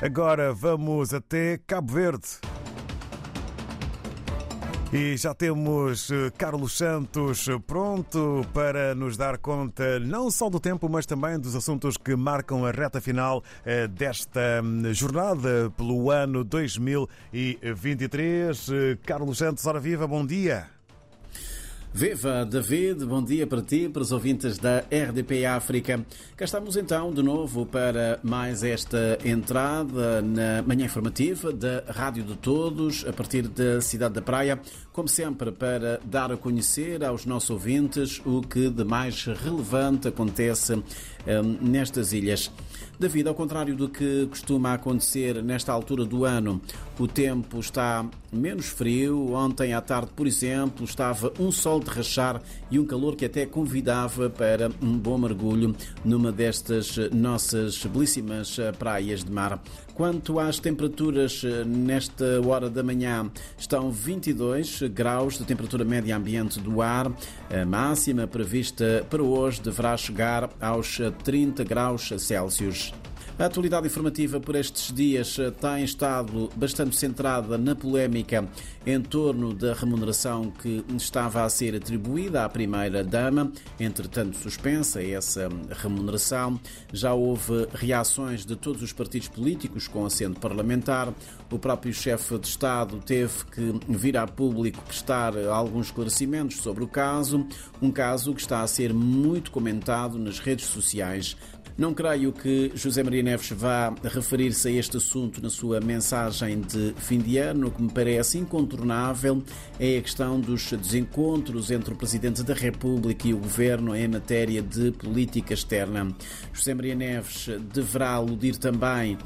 Agora vamos até Cabo Verde. E já temos eh, Carlos Santos pronto para nos dar conta não só do tempo, mas também dos assuntos que marcam a reta final eh, desta hum, jornada pelo ano 2023. Eh, Carlos Santos, hora viva, bom dia. Viva David, bom dia para ti, para os ouvintes da RDP África. Cá estamos então de novo para mais esta entrada na manhã informativa da Rádio de Todos, a partir da Cidade da Praia, como sempre para dar a conhecer aos nossos ouvintes o que de mais relevante acontece nestas ilhas. David, ao contrário do que costuma acontecer nesta altura do ano, o tempo está menos frio. Ontem à tarde, por exemplo, estava um sol de rachar e um calor que até convidava para um bom mergulho numa destas nossas belíssimas praias de mar. Quanto às temperaturas, nesta hora da manhã estão 22 graus de temperatura média ambiente do ar. A máxima prevista para hoje deverá chegar aos 30 graus Celsius. A atualidade informativa por estes dias tem estado bastante centrada na polémica em torno da remuneração que estava a ser atribuída à primeira-dama, entretanto suspensa essa remuneração. Já houve reações de todos os partidos políticos com assento parlamentar. O próprio chefe de Estado teve que vir a público prestar alguns esclarecimentos sobre o caso, um caso que está a ser muito comentado nas redes sociais. Não creio que José Maria Neves vá referir-se a este assunto na sua mensagem de fim de ano. O que me parece incontornável é a questão dos desencontros entre o Presidente da República e o Governo em matéria de política externa. José Maria Neves deverá aludir também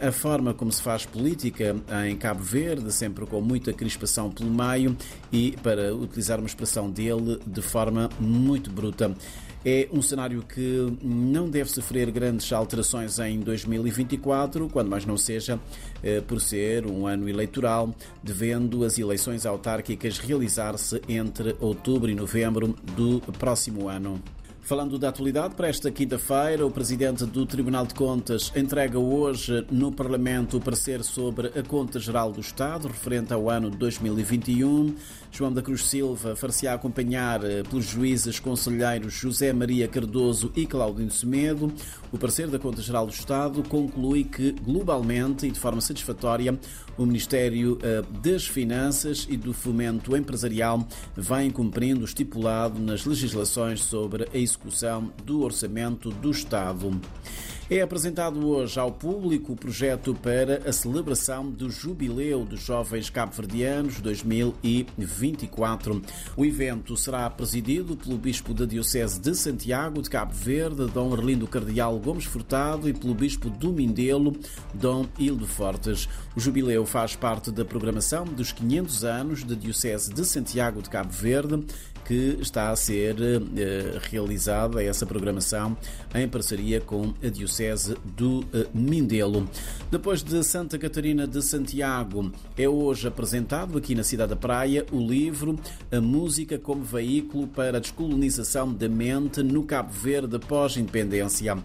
a forma como se faz política em Cabo Verde, sempre com muita crispação pelo meio e, para utilizar uma expressão dele, de forma muito bruta. É um cenário que não deve sofrer grandes alterações em 2024, quando mais não seja por ser um ano eleitoral, devendo as eleições autárquicas realizar-se entre outubro e novembro do próximo ano. Falando da atualidade, para esta quinta-feira, o Presidente do Tribunal de Contas entrega hoje no Parlamento o parecer sobre a Conta Geral do Estado, referente ao ano de 2021. João da Cruz Silva far-se-á acompanhar pelos juízes conselheiros José Maria Cardoso e Claudinho Semedo. O parecer da Conta Geral do Estado conclui que, globalmente e de forma satisfatória, o Ministério das Finanças e do Fomento Empresarial vem cumprindo o estipulado nas legislações sobre a execução do Orçamento do Estado. É apresentado hoje ao público o projeto para a celebração do Jubileu dos Jovens Cabo-Verdianos 2024. O evento será presidido pelo Bispo da Diocese de Santiago de Cabo Verde, Dom Arlindo Cardeal Gomes Furtado, e pelo Bispo do Mindelo, Dom Hildo Fortes. O Jubileu faz parte da programação dos 500 anos da Diocese de Santiago de Cabo Verde que está a ser uh, realizada essa programação em parceria com a Diocese do uh, Mindelo. Depois de Santa Catarina de Santiago, é hoje apresentado aqui na Cidade da Praia o livro A Música como Veículo para a Descolonização da Mente no Cabo Verde pós-independência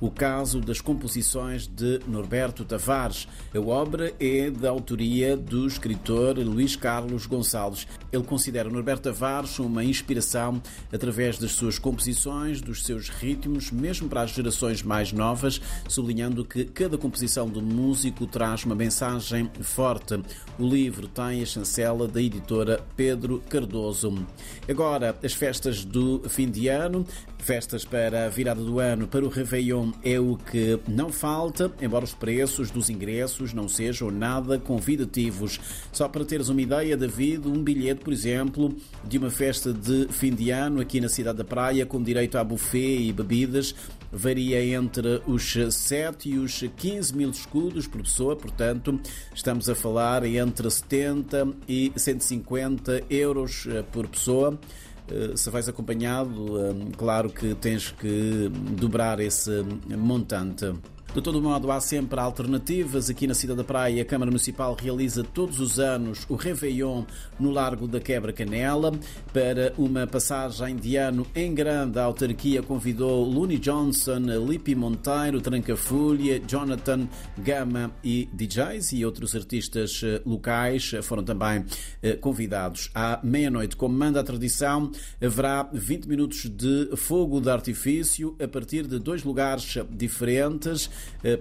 o caso das composições de Norberto Tavares. A obra é da autoria do escritor Luís Carlos Gonçalves. Ele considera Norberto Tavares uma inspiração através das suas composições, dos seus ritmos, mesmo para as gerações mais novas, sublinhando que cada composição do músico traz uma mensagem forte. O livro tem a chancela da editora Pedro Cardoso. Agora, as festas do fim de ano, festas para a virada do ano, para o Réveillon, é o que não falta, embora os preços dos ingressos não sejam nada convidativos. Só para teres uma ideia, David, um bilhete, por exemplo, de uma festa de fim de ano aqui na cidade da Praia, com direito a buffet e bebidas, varia entre os 7 e os 15 mil escudos por pessoa, portanto, estamos a falar entre 70 e 150 euros por pessoa se vais acompanhado, claro que tens que dobrar esse montante. De todo modo, há sempre alternativas. Aqui na Cidade da Praia, a Câmara Municipal realiza todos os anos o Réveillon no Largo da Quebra Canela. Para uma passagem de ano em grande, a autarquia convidou Looney Johnson, Lippi Monteiro, Trancafulha, Jonathan Gama e DJs e outros artistas eh, locais foram também eh, convidados. À meia-noite, como manda a tradição, haverá 20 minutos de fogo de artifício a partir de dois lugares diferentes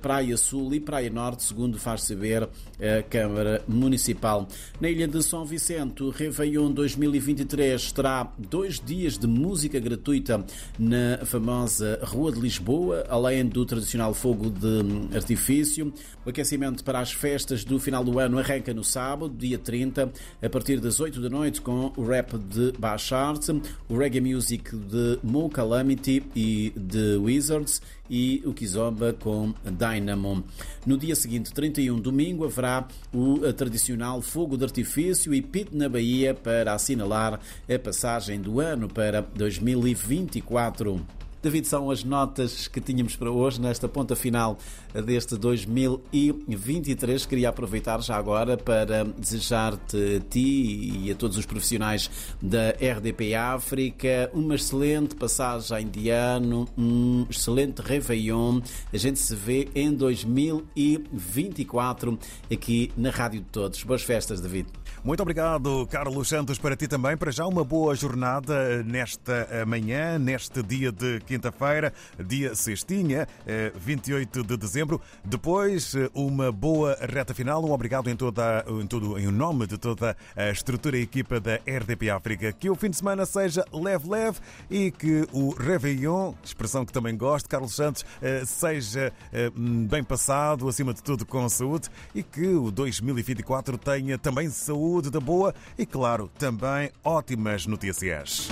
Praia Sul e Praia Norte, segundo faz saber a Câmara Municipal. Na Ilha de São Vicente, o Réveillon 2023 terá dois dias de música gratuita na famosa Rua de Lisboa, além do tradicional fogo de artifício. O aquecimento para as festas do final do ano arranca no sábado, dia 30, a partir das 8 da noite, com o rap de Bashart, o reggae music de Mo Calamity e de Wizards e o Kizomba com Dynamo. No dia seguinte, 31, domingo, haverá o tradicional fogo de artifício e pit na Bahia para assinalar a passagem do ano para 2024. David, são as notas que tínhamos para hoje nesta ponta final deste 2023. Queria aproveitar já agora para desejar-te a ti e a todos os profissionais da RDP África uma excelente passagem de ano, um excelente Réveillon. A gente se vê em 2024 aqui na Rádio de Todos. Boas festas, David. Muito obrigado, Carlos Santos, para ti também. Para já uma boa jornada nesta manhã, neste dia de quinta-feira, dia sextinha, 28 de dezembro. Depois, uma boa reta final. Um obrigado em, toda, em, todo, em nome de toda a estrutura e equipa da RDP África. Que o fim de semana seja leve-leve e que o Réveillon, expressão que também gosto, Carlos Santos, seja bem passado, acima de tudo com saúde e que o 2024 tenha também saúde da boa e, claro, também ótimas notícias.